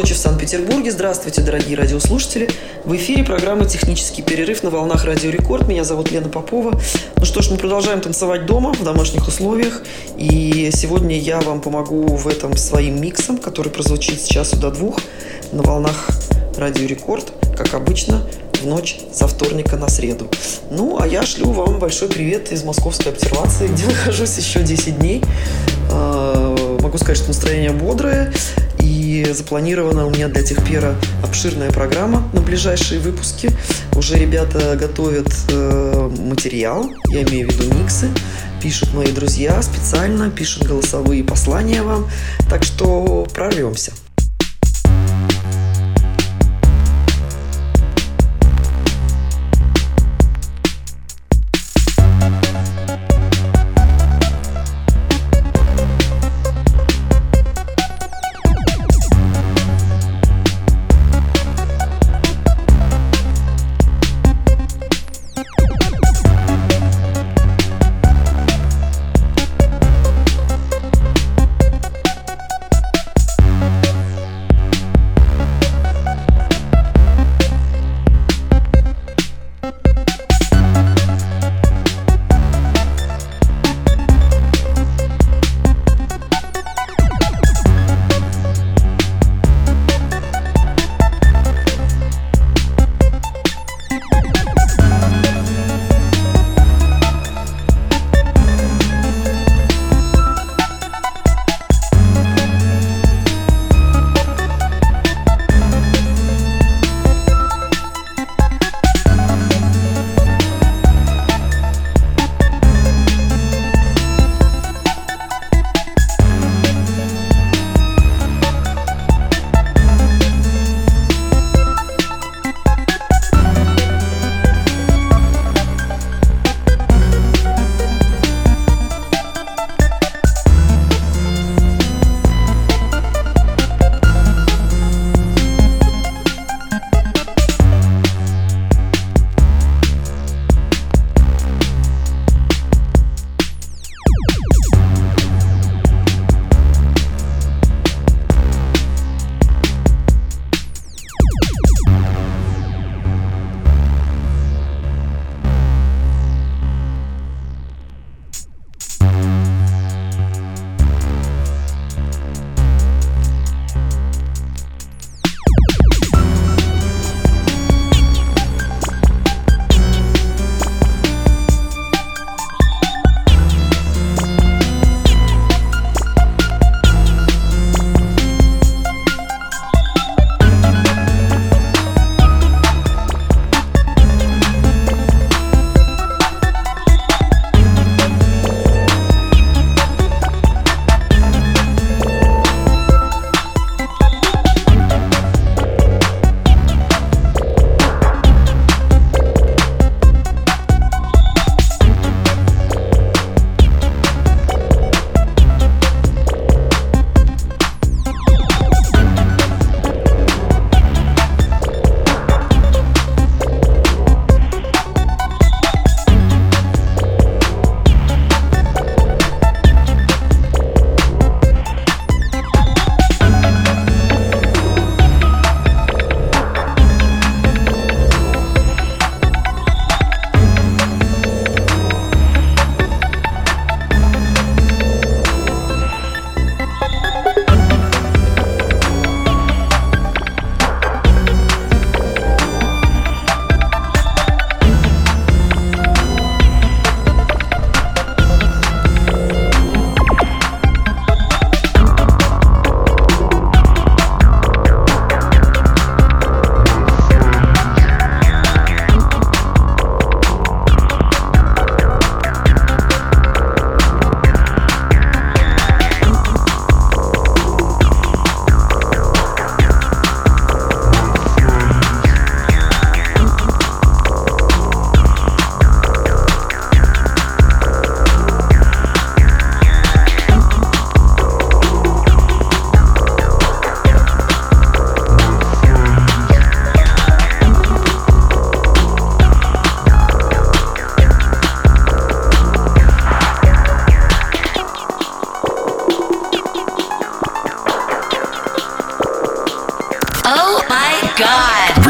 Ночи в Санкт-Петербурге. Здравствуйте, дорогие радиослушатели. В эфире программа «Технический перерыв» на волнах Радио Рекорд. Меня зовут Лена Попова. Ну что ж, мы продолжаем танцевать дома, в домашних условиях. И сегодня я вам помогу в этом своим миксом, который прозвучит с часу до двух на волнах Радио Рекорд, как обычно, в ночь со вторника на среду. Ну, а я шлю вам большой привет из московской обсервации, где нахожусь еще 10 дней. Э, Могу сказать, что настроение бодрое. Запланирована у меня для Техпера обширная программа на ближайшие выпуски. Уже ребята готовят э, материал, я имею в виду миксы. Пишут мои друзья специально, пишут голосовые послания вам. Так что прорвемся.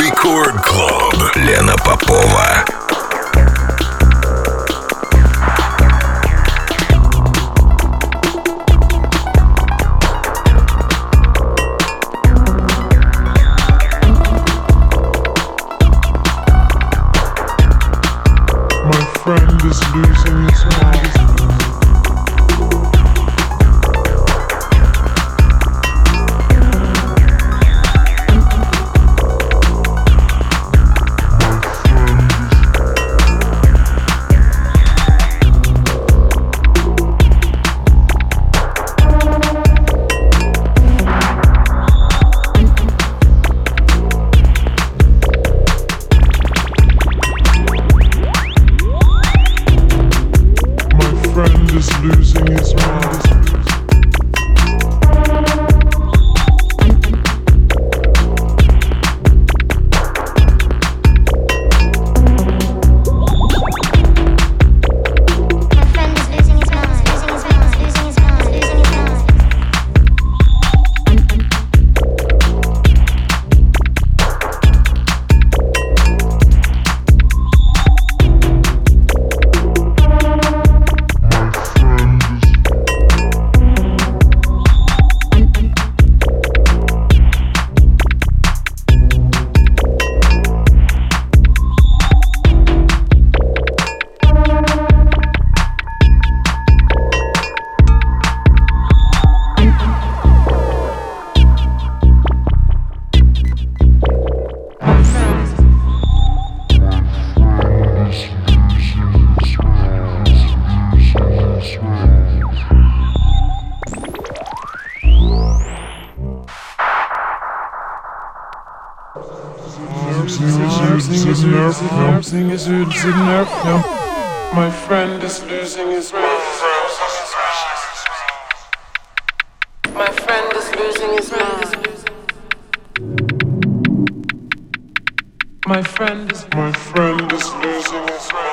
Рекорд Клуб. Лена Попова. Losing his nerve. My friend is losing his nerve. My friend is losing his mind. My friend is my friend is losing his mind.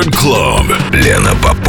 Рекорд Клуб. Лена Попова.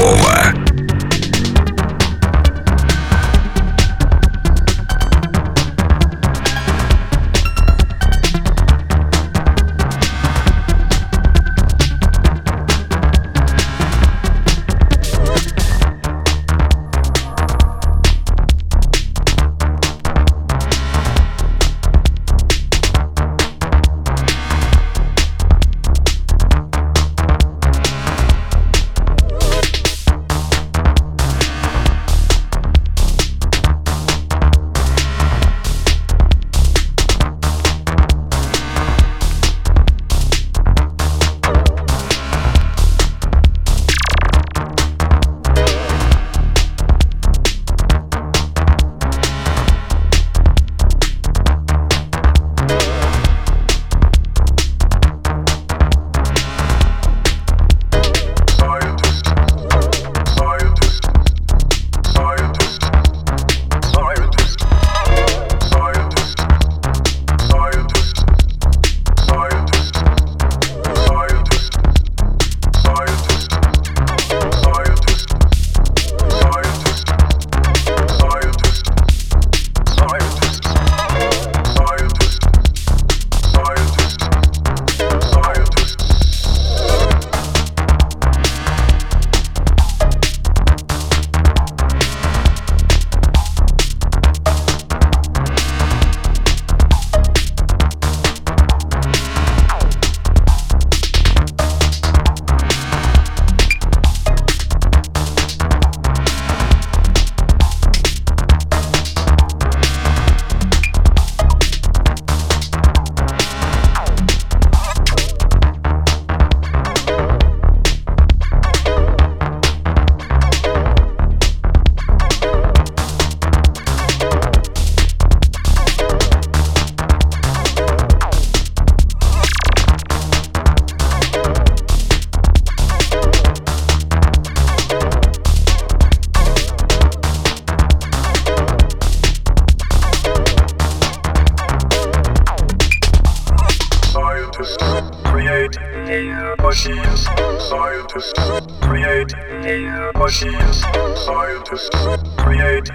machines, scientists create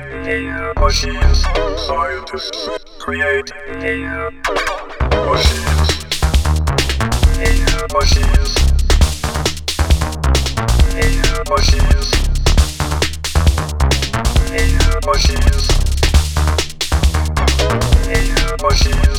machines, scientists create new machines, machines, machines, machines. machines, machines. machines, machines.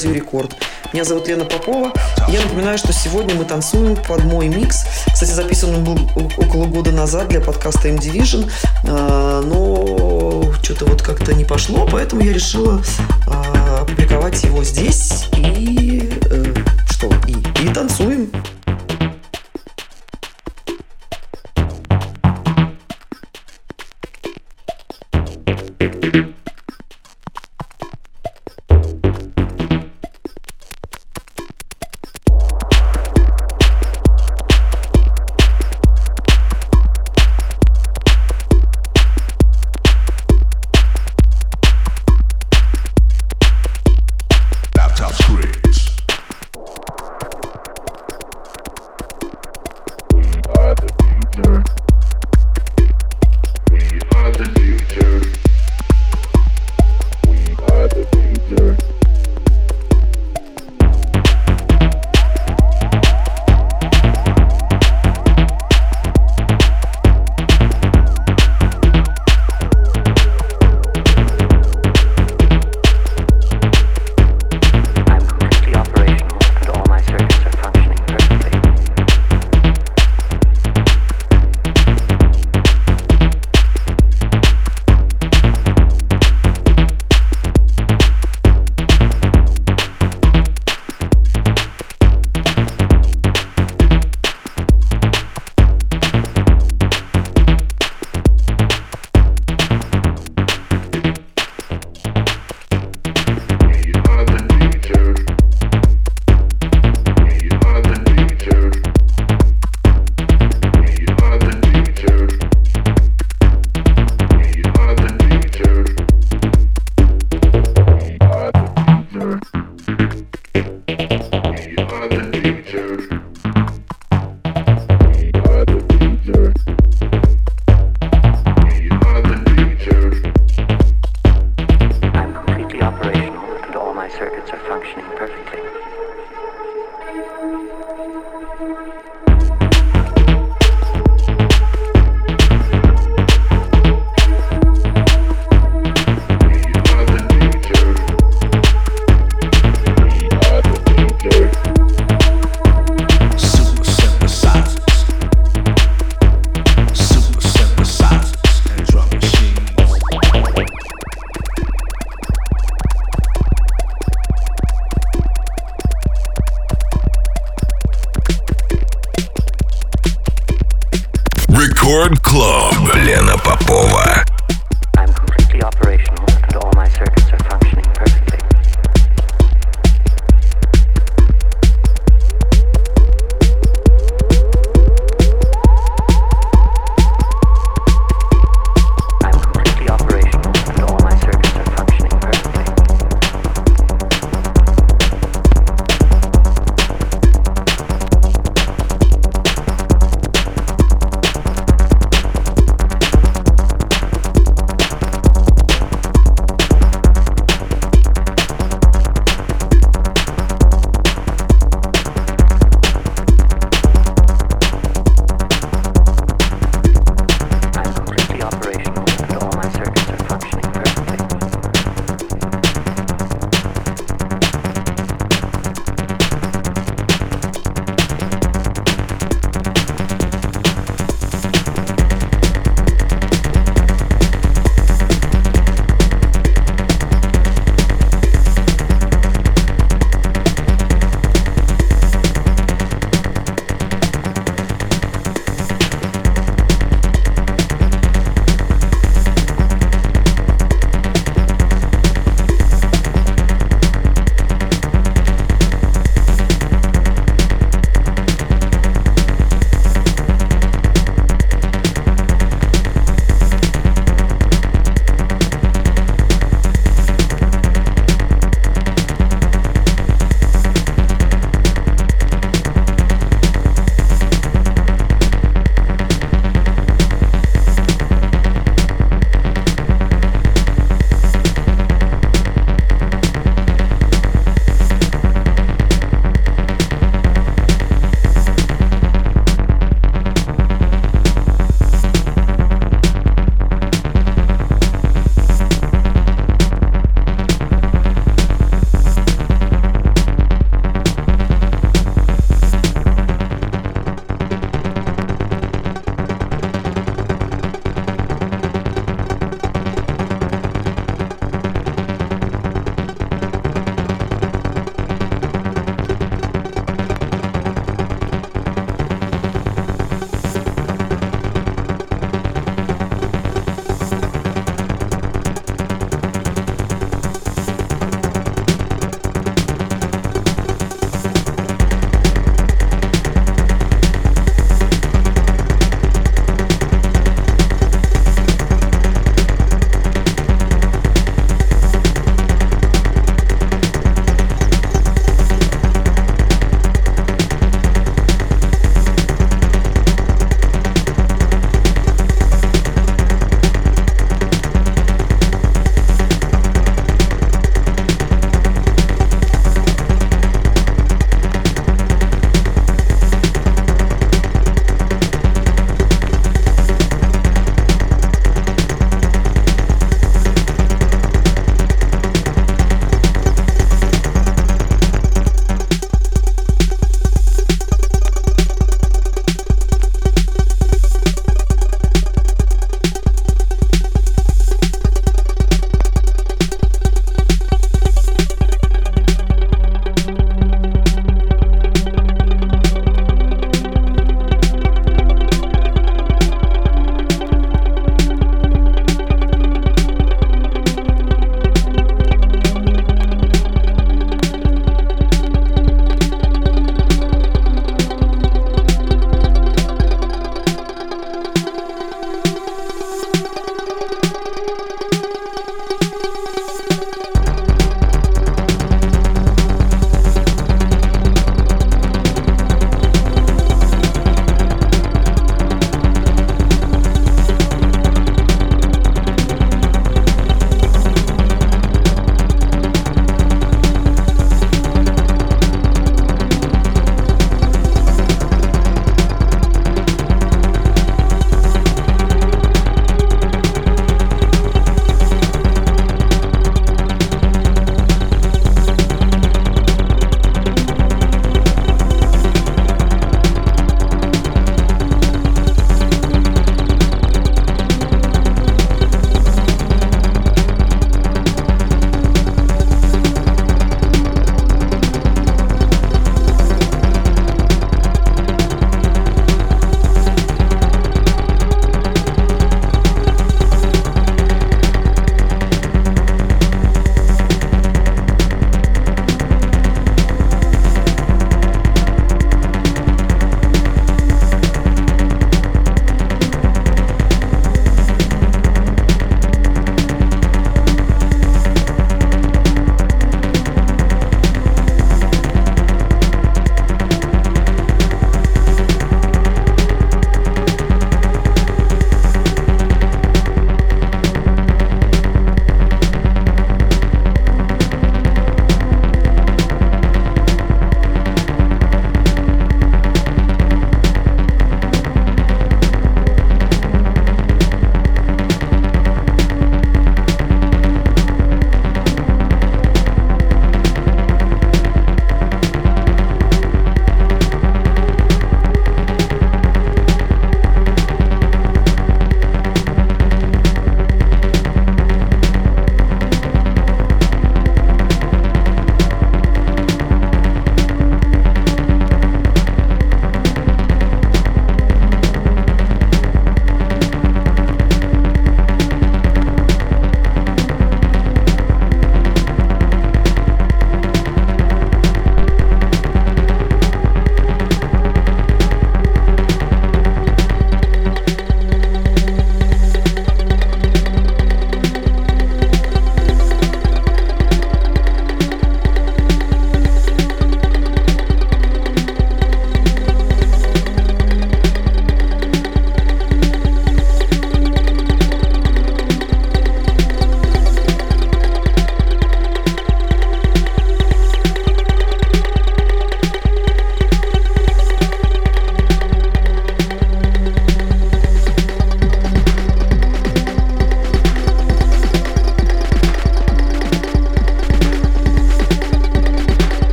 Радио Рекорд. Меня зовут Лена Попова. Я напоминаю, что сегодня мы танцуем под мой микс. Кстати, записан он был около года назад для подкаста M-Division, а, но что-то вот как-то не пошло, поэтому я решила а, опубликовать его здесь и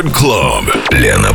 Рекорд Клуб. Лена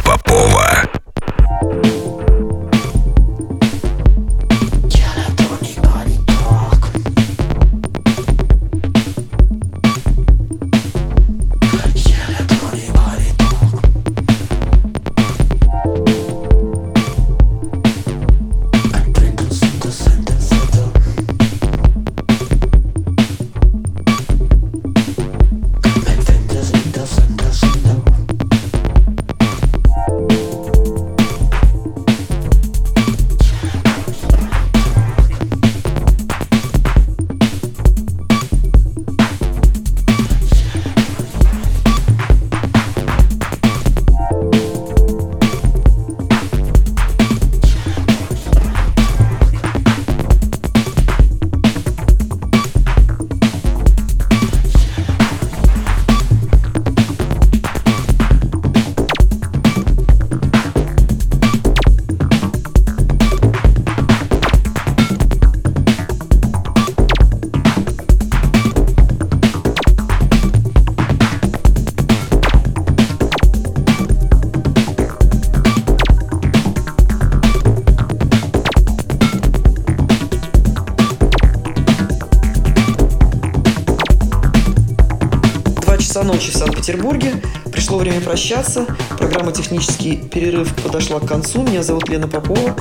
Санкт-Петербурге. Пришло время прощаться. Программа «Технический перерыв» подошла к концу. Меня зовут Лена Попова.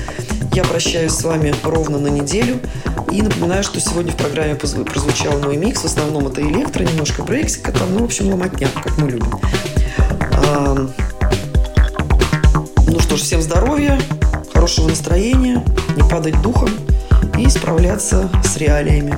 Я прощаюсь с вами ровно на неделю. И напоминаю, что сегодня в программе прозвучал мой микс. В основном это электро, немножко брейксика, там, ну, в общем, ломотня, как мы любим. Ну что ж, всем здоровья, хорошего настроения, не падать духом и справляться с реалиями.